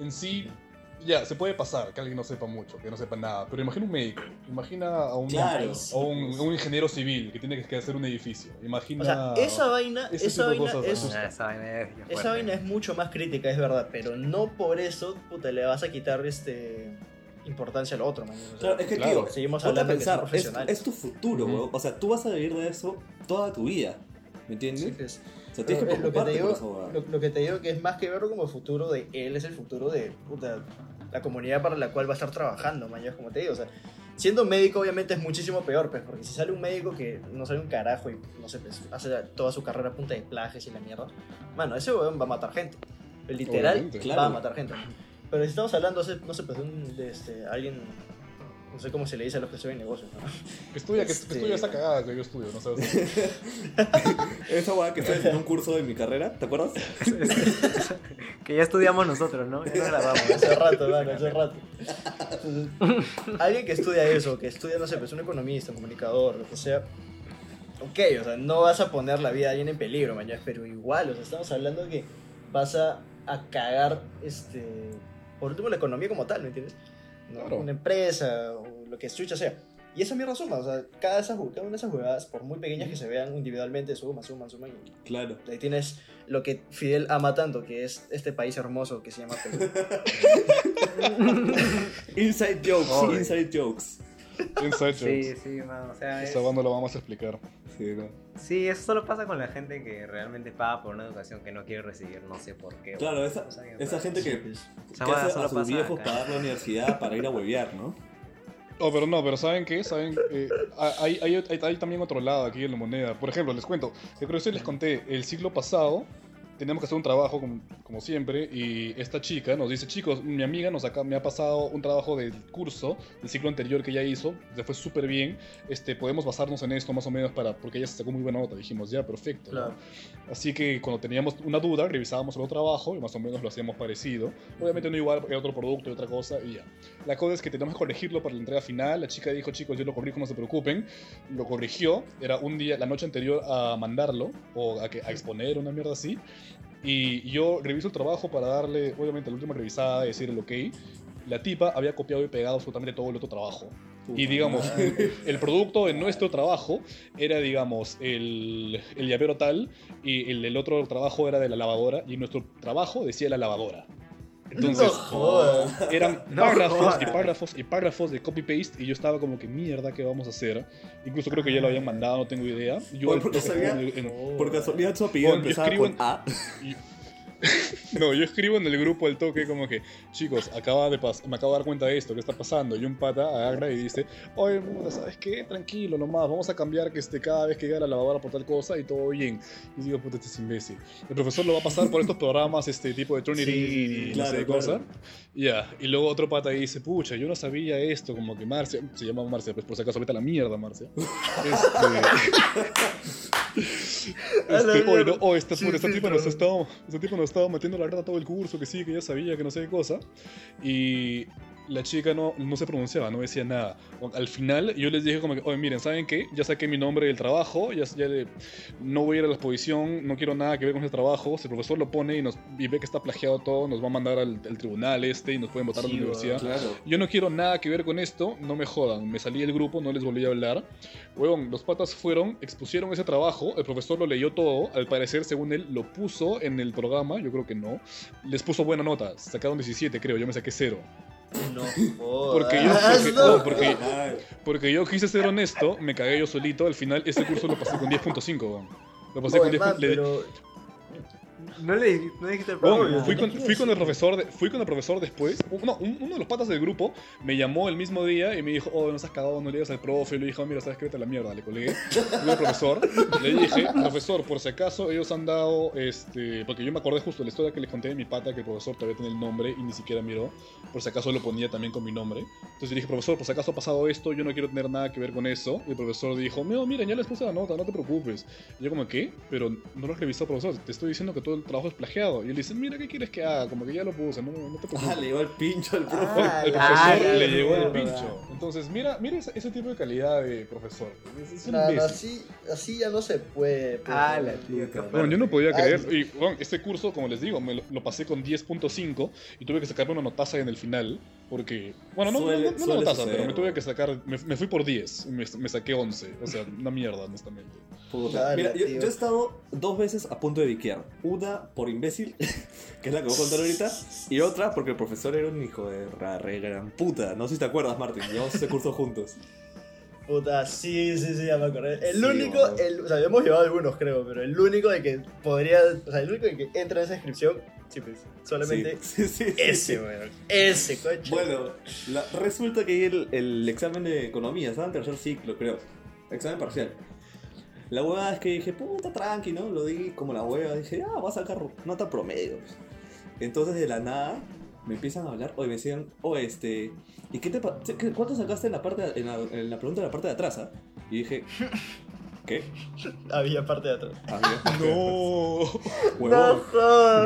Speaker 2: en sí, ya, se puede pasar que alguien no sepa mucho, que no sepa nada, pero imagina un médico, imagina a un,
Speaker 3: Claro.
Speaker 2: a un, a un ingeniero civil que tiene que hacer un edificio, imagina...
Speaker 4: O sea, esa vaina,
Speaker 2: ese
Speaker 4: esa vaina es.
Speaker 5: Ah, esa vaina es
Speaker 4: Esa vaina es mucho más crítica, es verdad, pero no por eso, puta, le vas a quitar este importancia al otro, man. O sea,
Speaker 3: Claro, es que,
Speaker 2: Claro.
Speaker 3: tío,
Speaker 4: Seguimos hablando de que
Speaker 3: pensar, es,
Speaker 4: profesionales.
Speaker 3: es tu futuro,
Speaker 2: Ujú.
Speaker 3: weón. O sea, tú vas a vivir de eso toda tu vida. ¿Me entiendes?
Speaker 4: sí que es-
Speaker 3: O sea, tienes que
Speaker 4: lo, que te
Speaker 3: por
Speaker 4: digo, lo, lo que te digo que es más que verlo como futuro de él, es el futuro de puta, la comunidad para la cual va a estar trabajando, man. ya, Como te digo, o sea, siendo médico obviamente es muchísimo peor, pues, porque si sale un médico que no sale un carajo y, no sé, pues, hace toda su carrera a punta de plagios y la mierda, mano, ese weón va a matar gente. Literal,
Speaker 2: Obviamente.
Speaker 4: va
Speaker 3: Claro.
Speaker 4: a matar gente. Pero si estamos hablando, no sé, pues, de, un, de este, alguien, no sé cómo se le dice a los que estudian negocios, ¿no?
Speaker 2: Que estudia, que,
Speaker 4: Este-
Speaker 2: que estudia esa cagada que yo estudio, no sé.
Speaker 3: Esa huevada que estoy en un curso de mi carrera, ¿te acuerdas?
Speaker 5: que ya estudiamos nosotros, ¿no? Ya grabamos.
Speaker 4: Hace rato, mano, hace rato. Entonces, alguien que estudia eso, que estudia, no sé, pues un economista, un comunicador, lo que sea. Ok, o sea, no vas a poner la vida de alguien en peligro, mañana, pero igual, o sea, estamos hablando que vas a, a cagar, este, por último, la economía como tal, ¿me entiendes? ¿No?
Speaker 2: Claro.
Speaker 4: Una empresa, o lo que chucha sea. Y esa mierda suma, o sea, cada, esa, cada una de esas jugadas, por muy pequeñas que se vean individualmente, suman, suman, suman. Y
Speaker 3: Claro.
Speaker 4: ahí tienes lo que Fidel ama tanto, que es este país hermoso que se llama Perú.
Speaker 3: Inside jokes, inside jokes.
Speaker 2: Inside
Speaker 5: Sí,
Speaker 2: jokes.
Speaker 5: sí, mano, o sea, es-
Speaker 2: Esa banda lo vamos a explicar.
Speaker 3: Sí, ¿no?
Speaker 5: sí, eso solo pasa con la gente que realmente paga por una educación que no quiere recibir, no sé por qué.
Speaker 3: Claro, esa,
Speaker 5: O sea, que
Speaker 3: esa
Speaker 5: pasa.
Speaker 3: gente que,
Speaker 4: pues.
Speaker 5: Esa
Speaker 3: que hace a sus viejos
Speaker 5: acá.
Speaker 3: pagar la universidad para ir a huevear, ¿no?
Speaker 2: Oh, pero no, pero ¿saben qué? ¿Saben? Eh, hay, hay, hay, hay también otro lado aquí en la moneda. Por ejemplo, les cuento, yo creo que sí les conté, el siglo pasado teníamos que hacer un trabajo como, como siempre y esta chica nos dice, chicos, mi amiga nos acá, me ha pasado un trabajo del curso, del ciclo anterior que ella hizo, se fue súper bien, este, podemos basarnos en esto más o menos para, porque ella se sacó muy buena nota, dijimos, ya, perfecto. ¿no?
Speaker 4: Claro.
Speaker 2: Así que cuando teníamos una duda, revisábamos el otro trabajo y más o menos lo hacíamos parecido. Obviamente no igual, porque era otro producto y otra cosa y ya. La cosa es que tenemos que corregirlo para la entrega final. La chica dijo, chicos, yo lo corrijo, no se preocupen. Lo corrigió, era un día, la noche anterior a mandarlo o a, que, a exponer una mierda así. Y yo reviso el trabajo para darle, obviamente, la última revisada y decir el ok. La tipa había copiado y pegado absolutamente todo el otro trabajo. Y digamos, el producto de nuestro trabajo era, digamos, el, el llavero tal y el del otro trabajo era de la lavadora y nuestro trabajo decía la lavadora. Entonces,
Speaker 4: no
Speaker 2: eran
Speaker 5: No
Speaker 2: párrafos
Speaker 5: jodas.
Speaker 2: y párrafos y párrafos de copy-paste y yo estaba como que mierda, ¿qué vamos a hacer? Incluso creo que ya lo habían mandado, no tengo idea. Yo
Speaker 3: ¿por qué sabía?
Speaker 2: en-
Speaker 3: Por casualidad su apellido empezaba con
Speaker 2: en-
Speaker 3: A.
Speaker 2: No, yo escribo en el grupo al toque como que, chicos, acaba de pas- me acabo de dar cuenta de esto, ¿qué está pasando? Y un pata agarra y dice, oye, puta, ¿sabes qué? Tranquilo nomás, vamos a cambiar que este, cada vez que llega la lavadora por tal cosa y todo bien. Y digo, puta, este es imbécil. El profesor lo va a pasar por estos programas, este tipo de Trinity
Speaker 4: Sí,
Speaker 2: y
Speaker 3: claro,
Speaker 2: no sé
Speaker 3: claro.
Speaker 2: cosa. Y Ya, y luego otro pata dice, pucha, yo no sabía esto, como que Marcia, se llama Marcia, pues por si acaso, vete a la mierda, Marcia. Este, este, oye, no, oh,
Speaker 4: sí,
Speaker 2: tipa
Speaker 4: pero-
Speaker 2: nos estaba, esta tipa nos estaba metiendo la rata todo el curso, que sí, que ya sabía, que no sé qué cosa. Y la chica no, no se pronunciaba, no decía nada. Al final yo les dije como que, oye, miren, ¿saben qué? Ya saqué mi nombre del trabajo, ya, ya le- no voy a ir a la exposición, no quiero nada que ver con ese trabajo. Si el profesor lo pone y, nos, y ve que está plagiado todo, nos va a mandar al, al tribunal este y nos pueden votar a
Speaker 4: Sí,
Speaker 2: la universidad.
Speaker 3: Claro.
Speaker 2: Yo no quiero nada que ver con esto, no me jodan. Me salí del grupo, no les volví a hablar. Huevón, los patas fueron, expusieron ese trabajo, el profesor lo leyó todo, al parecer, según él, lo puso en el programa, yo creo que no. Les puso buena nota, sacaron 17, creo, yo me saqué 0.
Speaker 4: No jodas.
Speaker 2: Porque yo, porque,
Speaker 4: No.
Speaker 2: no, porque, yo quise ser honesto, me cagué yo solito, al final ese curso lo pasé con 10.5, weón. Lo pasé con 10. Le-
Speaker 5: No le no dijiste el
Speaker 2: Weón,
Speaker 5: programa.
Speaker 2: fui,
Speaker 4: ¿qué
Speaker 2: con, fui con el profesor de- fui con el profesor después. No, un- uno de los patas del grupo me llamó el mismo día y me dijo, oh, no seas cagado, no le digas al profe. Y le dije, "Oh, mira, sabes que vete a la mierda, le colgué. Fui al profesor, le dije, profesor, por si acaso ellos han dado, este, porque yo me acordé justo de la historia que les conté de mi pata, que el profesor todavía tiene el nombre y ni siquiera miró, por si acaso lo ponía también con mi nombre. Entonces le dije, profesor, por si acaso ha pasado esto, yo no quiero tener nada que ver con eso. Y el profesor dijo, no, mira, ya les puse la nota, no te preocupes. Y yo como, ¿qué? Pero no lo has revisado, profesor. Te estoy diciendo que todo el trabajo es plagiado. Y él dice, mira, ¿qué quieres que haga? Como que ya lo puse, no, no te preocupes.
Speaker 3: Ah, le llegó el pincho al profe.
Speaker 4: Ah,
Speaker 2: el profesor
Speaker 5: la
Speaker 2: le llegó el pincho. Entonces, mira, mira ese, ese tipo de calidad de profesor. Es, un imbécil.
Speaker 4: así, así ya no se puede. pues.
Speaker 5: Ah, la
Speaker 2: Bueno, yo no podía
Speaker 4: Ay.
Speaker 2: creer. Y bueno, este curso, como les digo, me lo, lo pasé con 10.5 y tuve que sacarme una notaza en el final. Porque, bueno, no, no-
Speaker 3: Suele-
Speaker 2: no, no
Speaker 3: suceder,
Speaker 2: pero me tuve
Speaker 3: ¿no?
Speaker 2: que sacar. Me, me fui por 10 y me, me saqué 11. O sea, una mierda, honestamente.
Speaker 3: Puta. Mira, yo, yo he estado dos veces a punto de viquear. Una por imbécil, que es la que voy a contar ahorita, y otra porque el profesor era un hijo de ra- re gran puta. No sé si te acuerdas, Martín. Llevamos ese curso juntos.
Speaker 4: Puta, sí, sí, sí, ya me acordé. El
Speaker 3: Sí,
Speaker 4: único, el, o sea, hemos llevado algunos, creo, pero el único de que podría, o sea, el único de que entra en esa descripción, sí, pues, solamente
Speaker 3: Sí, sí, sí.
Speaker 4: ese, weón. Ese, coche.
Speaker 3: Bueno, la- resulta que el, el examen de economía, estaba en tercer ciclo, creo. Examen parcial. La hueá es que dije, puta, tranqui, ¿no? Lo di como la hueva. Dije, ah, va a sacar nota promedio. Entonces, de la nada, me empiezan a hablar, o me decían, oh, este, ¿y qué te ¿Cuánto sacaste en la, parte, en la, en la pregunta de la parte de atrás? ah?" Y dije, ¿qué?
Speaker 4: Había parte de atrás.
Speaker 3: Había parte de
Speaker 2: No.
Speaker 3: atrás. Huevón.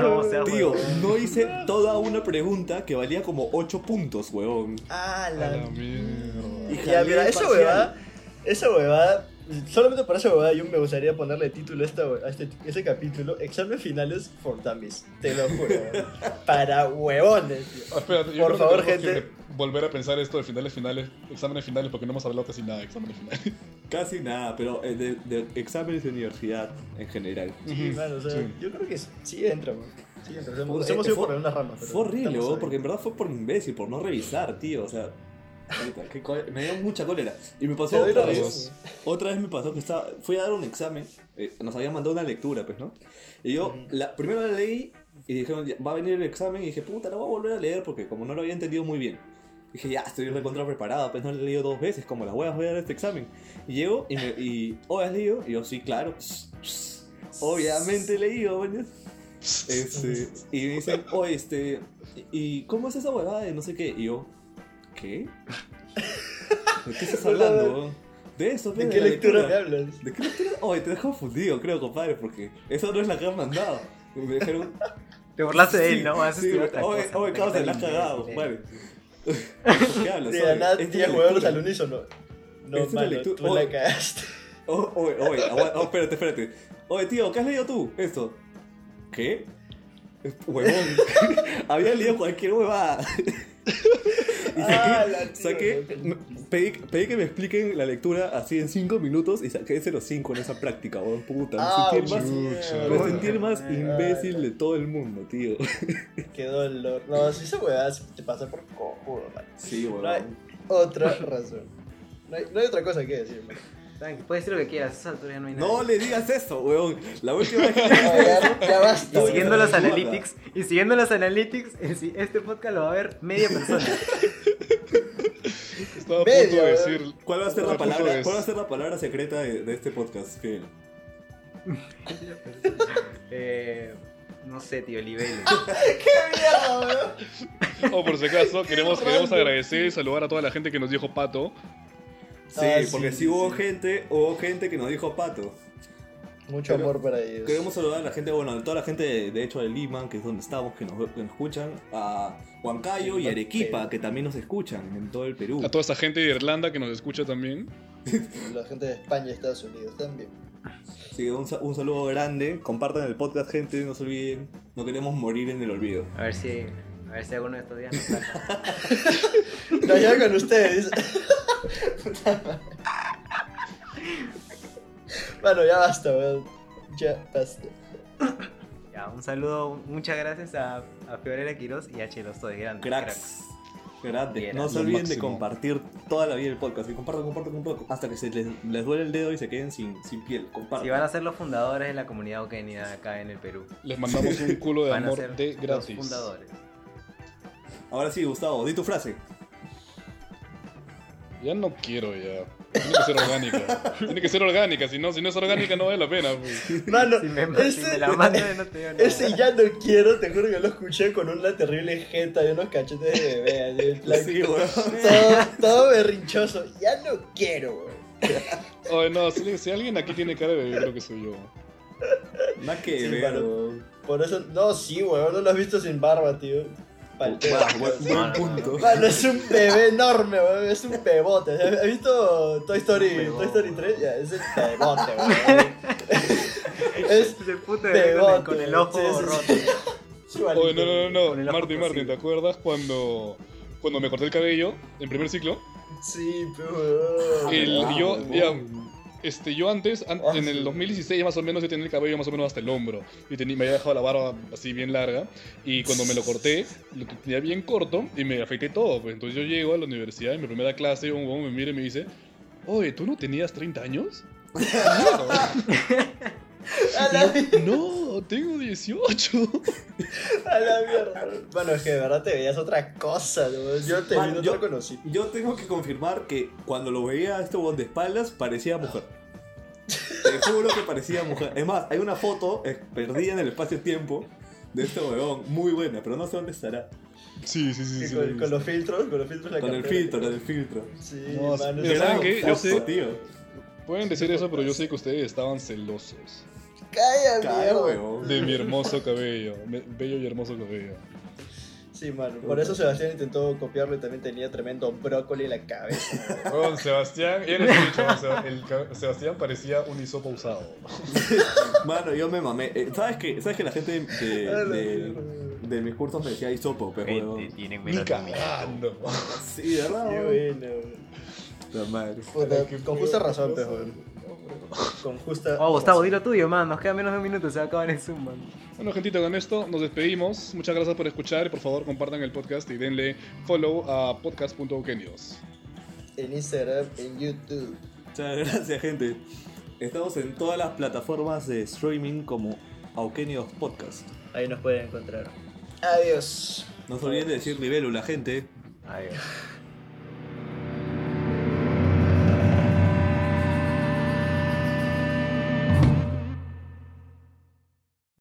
Speaker 5: No, o sea,
Speaker 3: Tío,
Speaker 5: huevón.
Speaker 3: no hice toda una pregunta que valía como 8 puntos, huevón.
Speaker 4: Ah, la
Speaker 2: la mierda.
Speaker 3: Y
Speaker 4: Ya, mira, esa huevada, esa huevada, solamente por esa huevada yo me gustaría ponerle título a, esta, hue- a este, ese capítulo, examen finales for dummies, te lo juro, para huevones, tío.
Speaker 2: Espérate, yo
Speaker 4: Por favor,
Speaker 2: que
Speaker 4: gente.
Speaker 2: Volver a pensar esto de finales finales, exámenes finales, porque no hemos hablado casi nada de exámenes finales.
Speaker 3: Casi nada, pero eh, de, de exámenes de universidad en general.
Speaker 4: Sí, mano, o sea,
Speaker 2: sí.
Speaker 4: yo creo que sí entra, weón. Sí entra. Nos hemos
Speaker 3: eh,
Speaker 4: ido
Speaker 3: fue-
Speaker 4: por unas ramas. pero
Speaker 3: Fue horrible,
Speaker 4: ahí.
Speaker 3: porque en verdad fue por imbécil, por no revisar, tío. O sea, me dio mucha cólera. Y me pasó otra
Speaker 4: la
Speaker 3: vez.
Speaker 4: razón.
Speaker 3: Otra vez me pasó que estaba, fui a dar un examen, eh, nos habían mandado una lectura, pues, ¿no? Y yo, la, primero la leí y dijeron, "Ya, va a venir el examen, y dije, puta, lo voy a volver a leer porque como no lo había entendido muy bien. Dije, ya, estoy recontra preparado, pues no lo he leído dos veces, como las huevas voy a dar este examen. Y llego y me, y, oh, ¿has leído? Y yo, sí, claro. Obviamente he leído, ¿verdad? Este, y me dicen, oh, este, ¿y cómo es esa huevada de no sé qué? Y yo, ¿qué? ¿De qué estás hablando? De eso,
Speaker 4: ¿De
Speaker 3: pues,
Speaker 4: qué
Speaker 3: la
Speaker 4: lectura me hablas?
Speaker 3: ¿De qué lectura? Oye, te dejo confundido, creo, compadre, porque eso no es la que han mandado. Me dijeron,
Speaker 5: Te burlaste de él, ¿no? Haces
Speaker 3: sí,
Speaker 5: tú otra
Speaker 3: oye,
Speaker 5: cosa.
Speaker 3: oye, causa, la has cagado, vale. ¿Qué hablas?
Speaker 4: De
Speaker 3: oye?
Speaker 4: la nada,
Speaker 3: Es
Speaker 4: 10
Speaker 3: una
Speaker 4: huevones
Speaker 3: lectura.
Speaker 4: al unísono. No,
Speaker 3: una
Speaker 4: mano, tú
Speaker 3: Oye.
Speaker 4: la cagaste.
Speaker 3: Oh, oye, oye, agua- oh, espérate, espérate. Oye, tío, ¿qué has leído tú? Esto. ¿Qué? Huevón. Había leído cualquier huevada. y
Speaker 4: Ah,
Speaker 3: saqué,
Speaker 4: la
Speaker 3: pedí, pedí que me expliquen la lectura así en 5 minutos y saqué 0.5 en esa práctica, huevón. Puta, me
Speaker 4: Ah,
Speaker 3: sentí el más,
Speaker 2: chucha.
Speaker 3: me sentí el más
Speaker 4: Ah,
Speaker 3: imbécil de todo el mundo, tío.
Speaker 4: Qué dolor. No, si esa huevada te pasa por cojudo, man.
Speaker 3: Sí,
Speaker 4: No hay otra razón. No hay, no hay otra cosa que decir, man.
Speaker 5: Puedes decir lo que quieras, a esa altura ya no hay nada.
Speaker 3: No le digas eso, huevón. La última vez que
Speaker 4: No, ya, ya basta.
Speaker 5: Y siguiendo los analytics, y siguiendo los analytics, sí, este podcast lo va a ver media persona.
Speaker 2: Estaba a punto de
Speaker 4: ¿eh?
Speaker 2: decir.
Speaker 3: ¿Cuál va a ser la palabra, cuál va a ser la palabra secreta de, de este podcast? ¿Qué?
Speaker 5: eh, no sé, tío, Libelo.
Speaker 4: ¡Qué mierda, weón!
Speaker 2: Oh, por si acaso, queremos, queremos agradecer y saludar a toda la gente que nos dijo pato.
Speaker 3: Sí,
Speaker 4: Ah,
Speaker 3: porque
Speaker 4: sí,
Speaker 3: sí, hubo
Speaker 4: sí.
Speaker 3: gente, hubo gente que nos dijo pato.
Speaker 4: Mucho
Speaker 3: Pero-
Speaker 4: amor para ellos.
Speaker 3: Queremos saludar a la gente, bueno, a toda la gente de, de hecho de Lima, que es donde estamos, que nos, que nos escuchan, a Huancayo y Arequipa, que también nos escuchan en todo el Perú.
Speaker 2: A toda esa gente de Irlanda que nos escucha también.
Speaker 4: La gente de España y Estados Unidos también.
Speaker 3: Así que un, sa- un saludo grande, compartan el podcast, gente, no se olviden, no queremos morir en el olvido.
Speaker 5: A ver si, a ver si alguno de estos días nos
Speaker 4: ya con ustedes. bueno, ya basta, weón. Ya basta.
Speaker 5: Ya, un saludo, muchas gracias a, a Fiorella Quiroz y a Chelo Estoy, grande.
Speaker 3: Cracks. Grande.
Speaker 5: Bien,
Speaker 3: No se olviden de compartir toda la vida el podcast. Y compartan, compartan, compartan. Hasta que se les, les duele el dedo y se queden sin, sin piel. Compartan.
Speaker 5: Si van a ser los fundadores de la comunidad oquenida acá en el Perú.
Speaker 2: Les mandamos un culo de
Speaker 5: Van a
Speaker 2: amor
Speaker 5: ser
Speaker 2: de
Speaker 5: los
Speaker 2: gratis.
Speaker 5: fundadores.
Speaker 3: Ahora sí, Gustavo, di tu frase.
Speaker 2: Ya no quiero ya. Tiene que ser orgánica. Tiene que ser orgánica, si no, si no es orgánica no vale la pena. pues.
Speaker 4: Mano,
Speaker 5: Si me, si
Speaker 4: ese,
Speaker 5: me la mandan, no te digo nada.
Speaker 4: ese ya no quiero, te juro que lo escuché con una terrible jeta y unos cachetes de bebé. así, en plan,
Speaker 3: Sí, weón.
Speaker 4: todo, todo berrinchoso. Ya no quiero, weón.
Speaker 2: Oye, no, si, si alguien aquí tiene cara de bebé, creo que soy yo.
Speaker 3: Nada que
Speaker 4: Sí,
Speaker 3: weón.
Speaker 4: Por eso, no, sí, weón, no lo has visto sin barba, tío.
Speaker 3: Buen- punto.
Speaker 4: Mano, es un bebé enorme, weón, es un bebote. ¿Has visto Toy Story, Toy Story 3? Ya, es el bebote, weón. es
Speaker 5: Ese puto bebé con, el- con el ojo
Speaker 4: Sí, sí, sí.
Speaker 5: roto.
Speaker 2: Oye, no, no, no,
Speaker 5: Con el
Speaker 2: no.
Speaker 5: ojo
Speaker 2: Martín, Martín,
Speaker 5: cosido.
Speaker 2: ¿te acuerdas cuando, cuando me corté el cabello en primer ciclo?
Speaker 4: Sí, pero.
Speaker 2: El-
Speaker 3: Ah,
Speaker 2: yo, este, yo antes, an-
Speaker 4: Ah,
Speaker 2: en el 2016 más o menos, yo tenía el cabello más o menos hasta el hombro. Y tenía, me había dejado la barba así bien larga. Y cuando me lo corté, lo tenía bien corto y me afeité todo. Pues entonces yo llego a la universidad, en mi primera clase, un huevón me mira y me dice, oye, ¿tú no tenías 30 años?
Speaker 4: A la,
Speaker 2: no, tengo 18.
Speaker 4: a la mierda. Bueno, es que de verdad te veías otra cosa, ¿no? Yo te vi,
Speaker 3: Man,
Speaker 4: no
Speaker 3: yo-
Speaker 4: te conocí.
Speaker 3: Yo tengo que confirmar que cuando lo veía a este huevón de espaldas parecía mujer. Te juro que parecía mujer. Es más, hay una foto perdida en el espacio-tiempo de este huevón, muy buena, pero no sé dónde estará.
Speaker 2: Sí, sí, sí. Sí,
Speaker 4: con,
Speaker 2: sí.
Speaker 4: con los filtros, con los filtros la
Speaker 3: Con el filtro, con el filtro.
Speaker 4: Sí,
Speaker 2: No,
Speaker 4: es-
Speaker 2: ¿saben qué? Yo sé-
Speaker 3: tío.
Speaker 2: Pueden decir eso, pero yo sé que ustedes estaban celosos
Speaker 4: Calla,
Speaker 3: Calla,
Speaker 4: mierda.
Speaker 3: huevón.
Speaker 2: de mi hermoso cabello. bello y hermoso cabello.
Speaker 4: Sí, mano. Por eso Sebastián intentó copiarlo y también tenía tremendo brócoli en la cabeza.
Speaker 2: Bueno, Sebastián, eres dicho, o sea, el ca- Sebastián parecía un hisopo usado.
Speaker 3: Mano, yo me mamé. Eh, ¿Sabes qué? ¿Sabes que la gente de,
Speaker 4: A la
Speaker 3: de, mis cursos me decía hisopo, pero
Speaker 5: Gente, tienen menos
Speaker 2: cagando.
Speaker 3: Sí, ¿verdad?
Speaker 4: Qué
Speaker 3: huevón?
Speaker 4: bueno, weón.
Speaker 3: La madre.
Speaker 4: Puta, Con justa razón, weón. Con justa.
Speaker 5: Oh, Gustavo, dilo tuyo, man. Nos queda menos de un minuto, se va a acabar el Zoom, man.
Speaker 2: Bueno, gentita, con esto nos despedimos. Muchas gracias por escuchar y por favor compartan el podcast y denle follow a podcast.ukenios.
Speaker 4: En Instagram, en YouTube.
Speaker 3: Muchas gracias, gente. Estamos en todas las plataformas de streaming como Aukenios Podcast.
Speaker 4: Ahí nos pueden encontrar. Adiós.
Speaker 3: No se olviden de decir libélula, gente.
Speaker 5: Adiós.